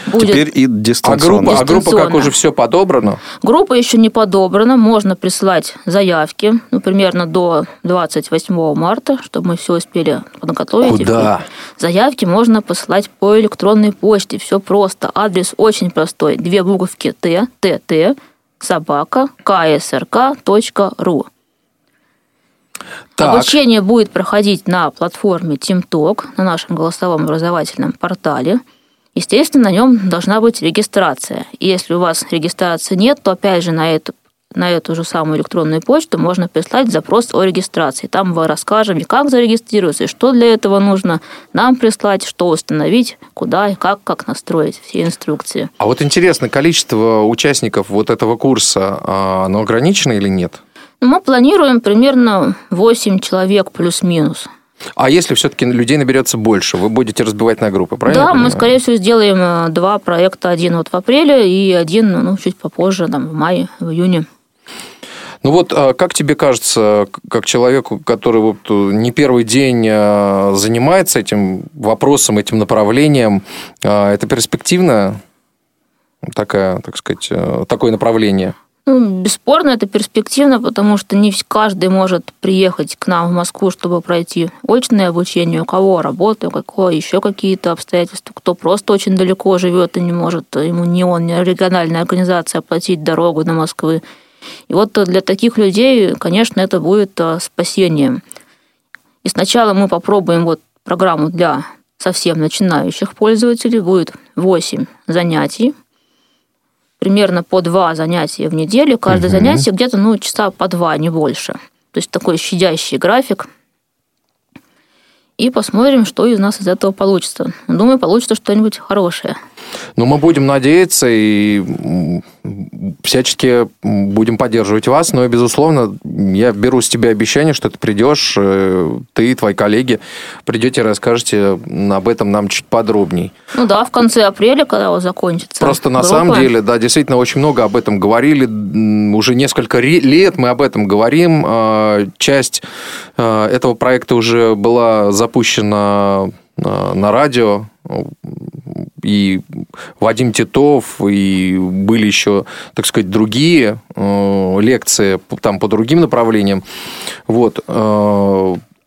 Будет... Теперь и дистанционно. А группа, а группа как уже все подобрано? Группа еще не подобрана. Можно прислать заявки, ну, примерно до 28 марта, чтобы мы все успели подготовить. Куда? Заявки можно посылать по электронной почте. Все просто. Адрес очень простой. Две буковки Т, ТТ, собака, ksrk.ру. Так. Обучение будет проходить на платформе TeamTalk, на нашем голосовом образовательном портале – Естественно, на нем должна быть регистрация. И если у вас регистрации нет, то опять же на эту на эту же самую электронную почту можно прислать запрос о регистрации. Там мы расскажем, как зарегистрироваться, и что для этого нужно нам прислать, что установить, куда и как, как настроить все инструкции. А вот интересно, количество участников вот этого курса, а, оно ограничено или нет? Мы планируем примерно 8 человек плюс-минус. А если все-таки людей наберется больше, вы будете разбивать на группы, правильно? Да, мы, скорее всего, сделаем э, два проекта. Один вот в апреле и один ну, чуть попозже, там, в мае, в июне. Ну вот, а как тебе кажется, как человеку, который вот не первый день э, занимается этим вопросом, этим направлением, э, это перспективно такая, так сказать, такое направление? Ну, бесспорно, это перспективно, потому что не каждый может приехать к нам в Москву, чтобы пройти очное обучение, у кого работа, у еще какие-то обстоятельства, кто просто очень далеко живет и не может, ему ни он, ни региональная организация оплатить дорогу до Москвы. И вот для таких людей, конечно, это будет а, спасением. И сначала мы попробуем вот программу для совсем начинающих пользователей. Будет 8 занятий примерно по два занятия в неделю. Каждое угу. занятие где-то ну, часа по два, не больше. То есть такой щадящий график. И посмотрим, что из нас из этого получится. Думаю, получится что-нибудь хорошее. Ну, мы будем надеяться и всячески будем поддерживать вас, но, безусловно, я беру с тебя обещание, что ты придешь, э, ты и твои коллеги придете и расскажете об этом нам чуть подробней. Ну да, в конце апреля, когда вот закончится. Просто на группа. самом деле, да, действительно очень много об этом говорили. Уже несколько лет мы об этом говорим. А, часть а, этого проекта уже была запущена а, на радио и Вадим Титов, и были еще, так сказать, другие э, лекции там по другим направлениям. Вот.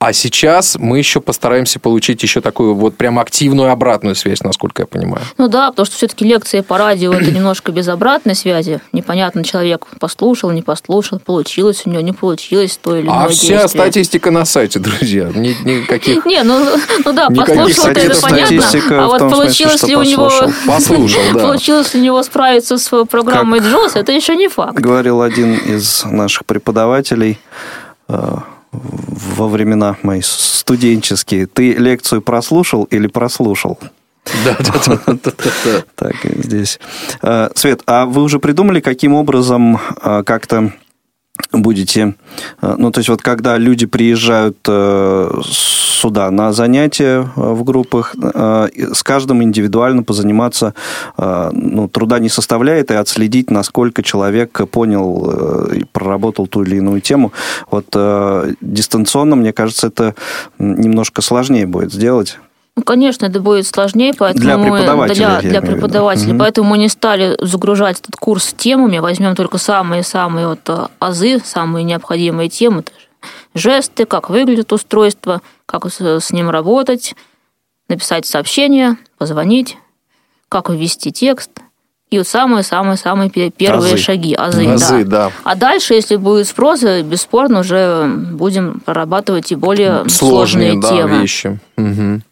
А сейчас мы еще постараемся получить еще такую вот прям активную обратную связь, насколько я понимаю. Ну да, потому что все-таки лекции по радио это немножко без обратной связи. Непонятно, человек послушал, не послушал, получилось у него, не получилось то или иное А вся действие. статистика на сайте, друзья. Ни- Никаких... Не, ну, ну да, послушал это понятно, а вот получилось ли у него послушал. Послушал, да. получилось ли у него справиться с программой Джос, это еще не факт. Говорил один из наших преподавателей э, во времена мои студенческие. Ты лекцию прослушал или прослушал? Да, да, да, да, да, да. Так, здесь. Э, Свет, а вы уже придумали, каким образом э, как-то будете... э, Ну, то есть вот когда люди приезжают э, сюда на занятия э, в группах, с каждым индивидуально позаниматься ну, труда не составляет, и отследить, насколько человек понял и проработал ту или иную тему. Вот дистанционно, мне кажется, это немножко сложнее будет сделать. Ну, конечно, это будет сложнее, поэтому Для мы- преподавателя, для, для преподавателей. Мгм. Поэтому мы не стали загружать этот курс темами, возьмем только самые-самые вот э, азы, самые необходимые темы, жесты, как выглядит устройство, как с, ним работать, написать сообщение, позвонить, как ввести текст. И вот самые-самые-самые пе- первые Азы. шаги, азы, Азы, да. да. А дальше, если будет спрос, бесспорно уже будем прорабатывать и более Сложные, сложные да, темы. вещи. Мгм.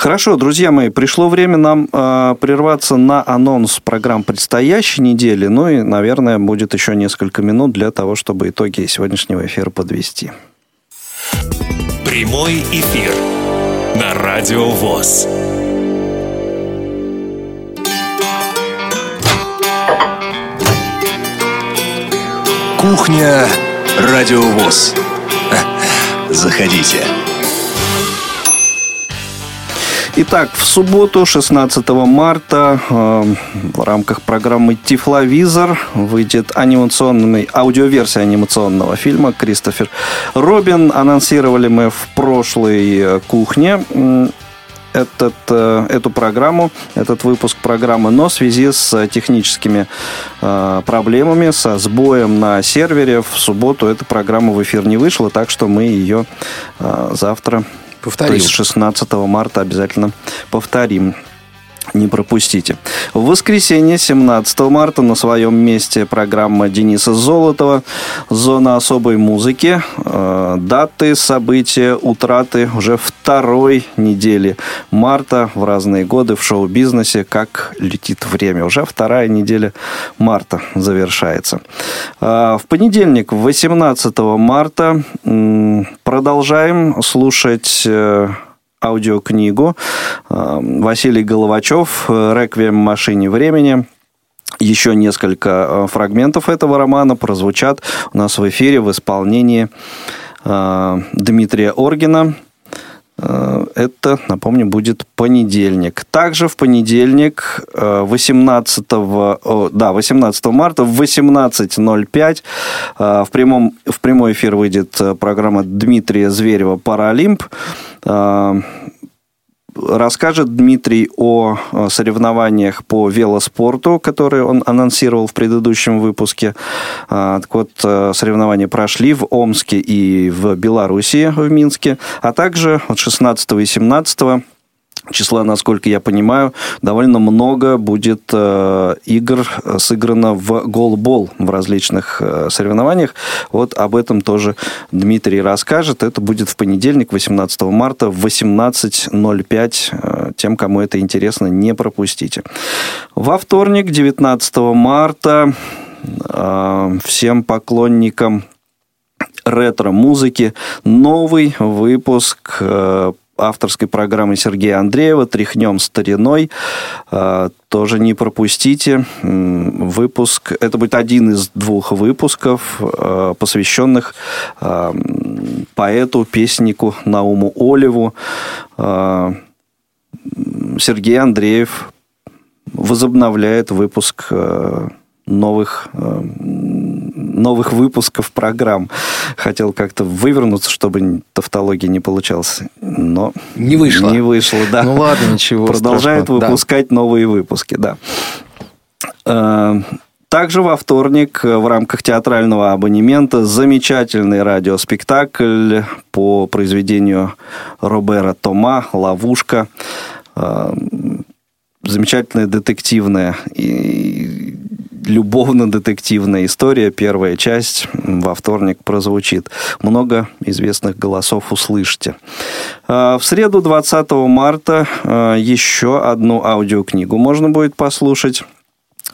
Хорошо, друзья мои, пришло время нам э, прерваться на анонс программ предстоящей недели. Ну и, наверное, будет еще несколько минут для того, чтобы итоги сегодняшнего эфира подвести. Прямой эфир на Радио ВОЗ. Кухня Радио ВОЗ. Заходите. Итак, в субботу, 16 марта, э, в рамках программы «Тифловизор» выйдет анимационный, аудиоверсия анимационного фильма «Кристофер Робин». Анонсировали мы в прошлой э, «Кухне» этот, э, эту программу, этот выпуск программы, но в связи с техническими э, проблемами, со сбоем на сервере в субботу эта программа в эфир не вышла, так что мы ее э, завтра Повторим. то есть 16 марта обязательно повторим. Не пропустите. В воскресенье, 17 марта, на своем месте программа Дениса Золотова «Зона особой музыки». Э, Даты, события, утраты уже второй недели марта в разные годы в шоу-бизнесе. Как летит время. Уже вторая неделя марта завершается. Э, В понедельник, 18 марта, продолжаем слушать э, аудиокнигу. Э, Василий Головачев «Реквием в машине времени». Еще несколько э, фрагментов этого романа прозвучат у нас в эфире в исполнении э, Дмитрия Оргина. Э, Это, напомню, будет понедельник. Также в понедельник, э, 18, о, да, 18 марта в 18.05 э, в, прямом, в прямой эфир выйдет э, программа Дмитрия Зверева «Паралимп». Расскажет Дмитрий о э, соревнованиях по велоспорту, которые он анонсировал в предыдущем выпуске. А, Так вот, э, соревнования прошли в Омске и в Беларуси, в Минске, а также от 16 и 17 числа, насколько я понимаю, довольно много будет э, игр э, сыграно в голбол в различных э, соревнованиях. Вот об этом тоже Дмитрий расскажет. Это будет в понедельник, 18 марта в 18.05. Э, Тем, кому это интересно, не пропустите. Во вторник, 19 марта, э, всем поклонникам ретро-музыки. Новый выпуск э, авторской программы Сергея Андреева «Тряхнем стариной». Э, Тоже не пропустите. Выпуск, это будет один из двух выпусков, э, посвященных м, поэту, песнику Науму Олеву. Сергей Андреев возобновляет выпуск новых, новых выпусков программ. Хотел как-то вывернуться, чтобы тавтология не получалась, но Не вышло. Не вышло, да. Ну ладно, ничего Продолжает страшного, да. выпускать новые выпуски, да. Э, Также во вторник в рамках театрального абонемента замечательный радиоспектакль по произведению Робера Тома «Ловушка». Замечательная детективная любовно-детективная история. Первая часть во вторник прозвучит. Много известных голосов услышите. А, в среду 20 марта а, еще одну аудиокнигу можно будет послушать.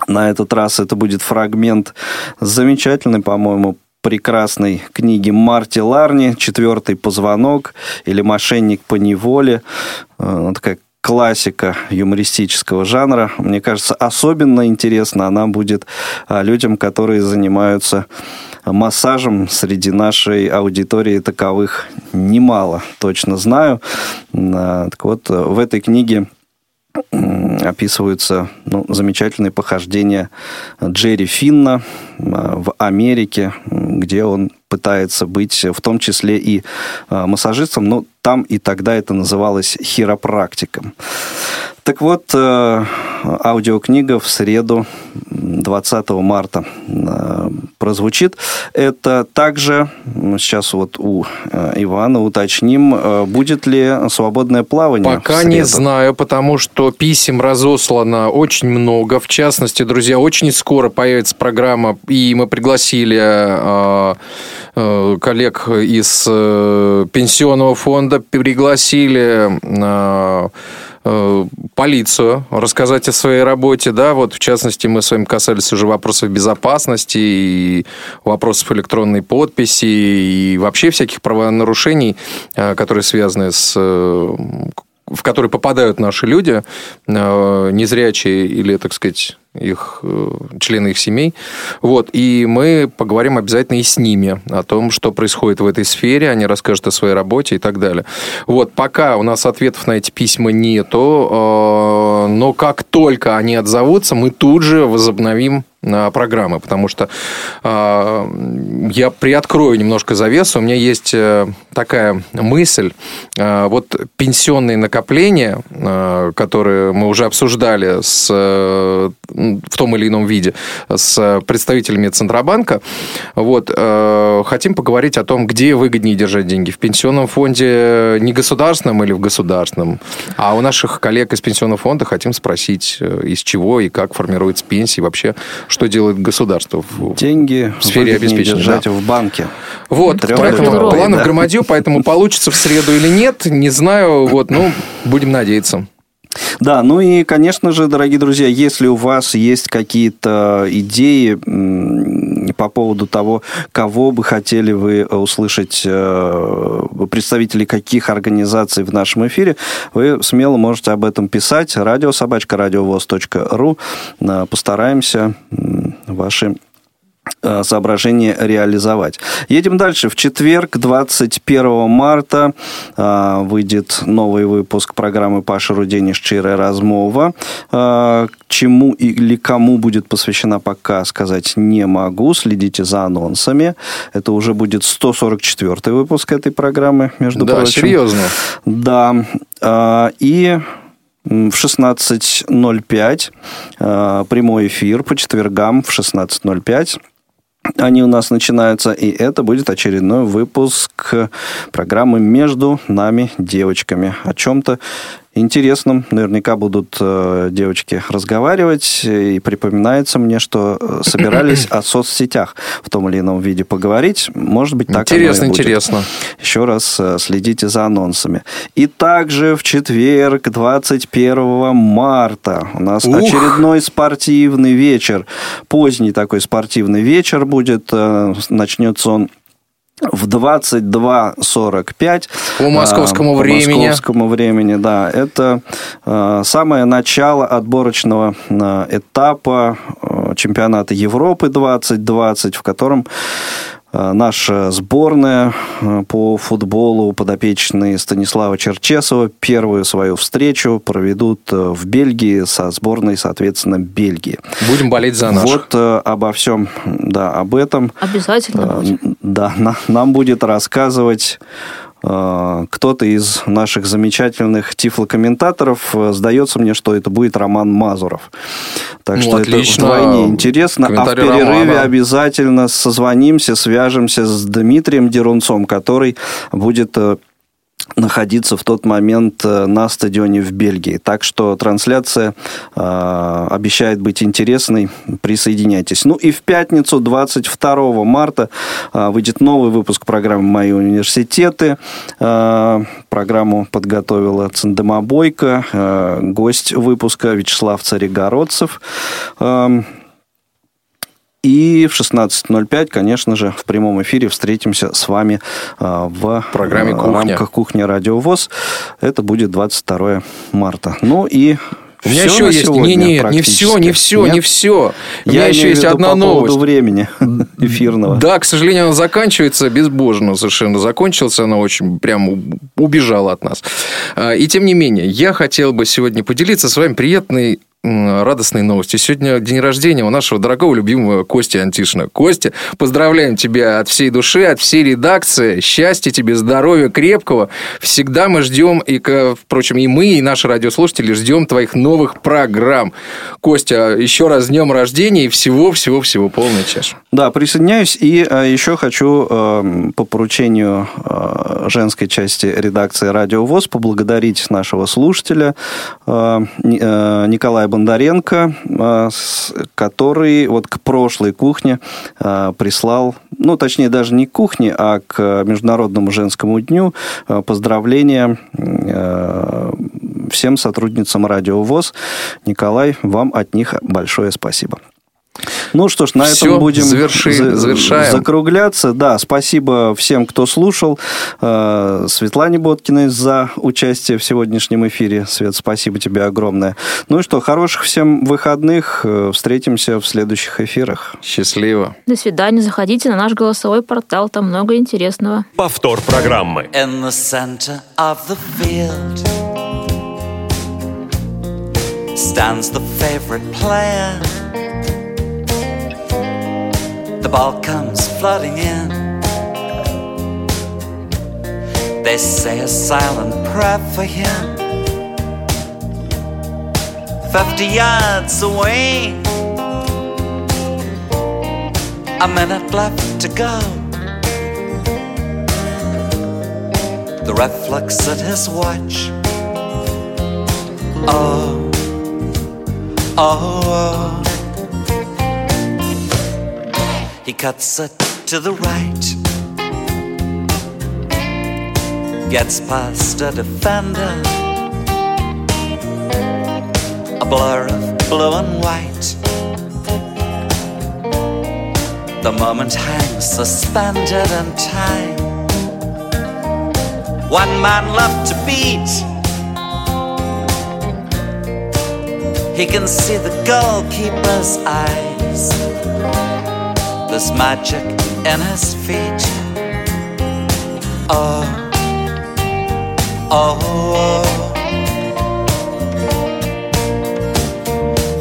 На этот раз это будет фрагмент замечательный, по-моему, прекрасной книги Марти Ларни «Четвертый позвонок» или «Мошенник по неволе». А, такая классика юмористического жанра. Мне кажется, особенно интересно она будет а, людям, которые занимаются массажем. Среди нашей аудитории таковых немало, точно знаю. А, так вот, в этой книге описываются ну, замечательные похождения Джерри Финна а, в Америке, где он пытается быть в том числе и массажистом, но там и тогда это называлось хиропрактиком. Так вот, э, аудиокнига в среду 20 марта э, прозвучит. Это также, сейчас вот у э, Ивана уточним, будет ли свободное плавание? Пока не знаю, потому что писем разослано очень много. В частности, друзья, очень скоро появится программа, и мы пригласили коллег из пенсионного фонда, пригласили полицию, рассказать о своей работе, да, вот в частности мы с вами касались уже вопросов безопасности и вопросов электронной подписи и вообще всяких правонарушений, э, которые связаны с э, в которые попадают наши люди, незрячие или, так сказать, их э, члены их семей. Вот. И мы поговорим обязательно и с ними о том, что происходит в этой сфере. Они расскажут о своей работе и так далее. Вот. Пока у нас ответов на эти письма нету, э, но как только они отзовутся, мы тут же возобновим программы, потому что э, я приоткрою немножко завесу. У меня есть э, такая мысль. Э, вот пенсионные накопления, э, которые мы уже обсуждали с, э, в том или ином виде с представителями Центробанка, вот, э, хотим поговорить о том, где выгоднее держать деньги. В пенсионном фонде не государственном или в государственном. А у наших коллег из пенсионного фонда хотим спросить, э, из чего и как формируется пенсии вообще, что делает государство в, Деньги в сфере обеспечения. держать да. в банке. Вот, поэтому планов да. громадью, поэтому получится в среду или нет, не знаю, вот, ну, будем надеяться. Да, ну и, конечно же, дорогие друзья, если у вас есть какие-то идеи по поводу того, кого бы хотели вы услышать, э, представителей каких организаций в нашем эфире, вы смело можете об этом писать. Радиособачка, радиовоз.ру. Э, постараемся ваши Э, соображение реализовать. Едем дальше. В четверг, 21 марта, э, выйдет новый выпуск программы Паши Рудени «Щирая размова». Э, чему или кому будет посвящена, пока сказать не могу. Следите за анонсами. Это уже будет 144 выпуск этой программы, между да, прочим. Да, серьезно. Да. И в 16.05 прямой эфир по четвергам в 16.05 они у нас начинаются, и это будет очередной выпуск программы «Между нами девочками». О чем-то интересном. Наверняка будут э, девочки разговаривать. И припоминается мне, что э, собирались о соцсетях в том или ином виде поговорить. Может быть, так Интересно, интересно. Еще раз э, следите за анонсами. И также в четверг, 21 марта, у нас Ух. очередной спортивный вечер. Поздний такой спортивный вечер будет. Начнется он в 22.45 по московскому по времени. По московскому времени, да. Это э, самое начало отборочного э, этапа э, чемпионата Европы 2020, в котором Э, наша сборная э, по футболу подопечные Станислава Черчесова первую свою встречу проведут э, в Бельгии со сборной, соответственно, Бельгии. Будем болеть за нас. Вот обо всем, да, об этом. Обязательно будем. Да, нам будет рассказывать э, кто-то из наших замечательных тифлокомментаторов, э, сдается мне, что это будет Роман Мазуров. Так Ну, что отлично. это вдвойне интересно. А в перерыве Романа. обязательно созвонимся, свяжемся с Дмитрием Дерунцом, который будет э, находиться в тот момент э, на стадионе в Бельгии. Так что трансляция э, обещает быть интересной. Присоединяйтесь. Ну и в пятницу, 22 марта, э, выйдет новый выпуск программы «Мои университеты». Э, программу подготовила Цендема Бойко. Э, гость выпуска Вячеслав Царегородцев. Эм, и в 16.05, конечно же, в прямом эфире встретимся с вами а, в Программе а, «Кухня». рамках кухни Радио ВОЗ. Это будет 22 марта. Ну и У меня всё еще есть. сегодня Не, не, не все, не все, Нет? не все. У Я меня еще есть одна по новость. времени эфирного. Да, к сожалению, она заканчивается безбожно совершенно. Закончился она очень прям убежала от нас. А, И тем не менее, я хотел бы сегодня поделиться с вами приятной м, радостной новостью. Сегодня день рождения у нашего дорогого любимого Кости Антишина. Костя, поздравляем тебя от всей души, от всей редакции. Счастья тебе, здоровья крепкого. Всегда мы ждем, и, впрочем, и мы, и наши радиослушатели ждем твоих новых программ. Костя, еще раз днем рождения и всего-всего-всего полная чаша. Да, присоединяюсь. И э, еще хочу э, по поручению э, женской части редакции Радио ВОЗ поблагодарить нашего слушателя э, Николая Бондаренко, с- который вот к прошлой кухне э, прислал, ну, точнее, даже не к кухне, а к Международному женскому дню э, поздравления всем сотрудницам Радио ВОЗ. Николай, вам от них большое спасибо. Ну что ж, на Всё, этом будем заверши- за- завершаем. закругляться. Да, спасибо всем, кто слушал. Э, Светлане Боткиной за участие в сегодняшнем эфире. Свет, спасибо тебе огромное. Ну и что, хороших всем выходных. Э, Встретимся в следующих эфирах. Счастливо. До свидания. Заходите на наш голосовой портал. Там много интересного. Повтор программы. In the center of the field stands the favorite player. The ball comes flooding in. They say a silent prayer for him. Fifty yards away, a minute left to go. The ref looks at his watch. Oh, oh, oh. He cuts it to the right. Gets past a defender. A blur of blue and white. The moment hangs suspended in time. One man left to beat. He can see the goalkeeper's eyes. There's magic in his feet. Oh, oh, oh.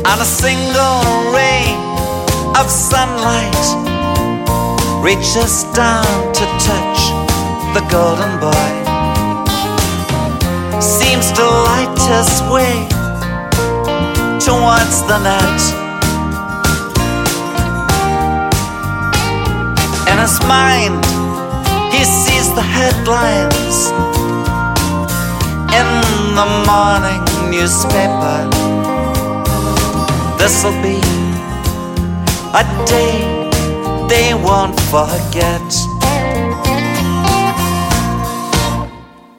And a single ray of sunlight reaches down to touch the golden boy. Seems to light his way towards the net. Mind, he sees the headlines in the morning newspaper. This'll be a day they won't forget.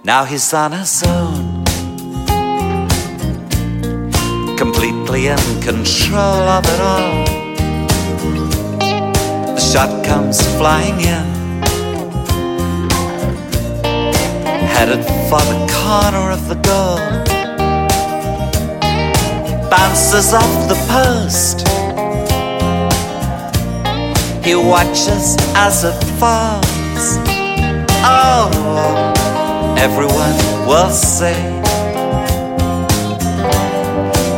Now he's on his own, completely in control of it all. Shot comes flying in, headed for the corner of the goal. Bounces off the post. He watches as it falls. Oh, everyone will say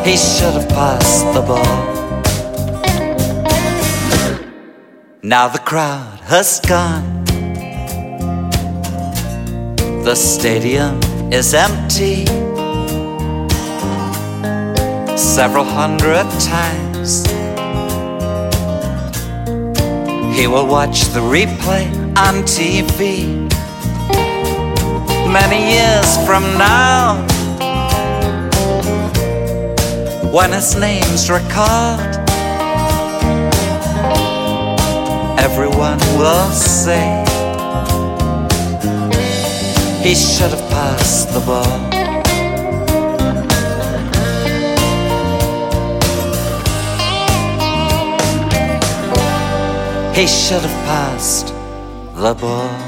he should have passed the ball. Now the crowd has gone. The stadium is empty. Several hundred times. He will watch the replay on TV. Many years from now, when his name's recalled, everyone will say he should have passed the ball. He should have passed the ball.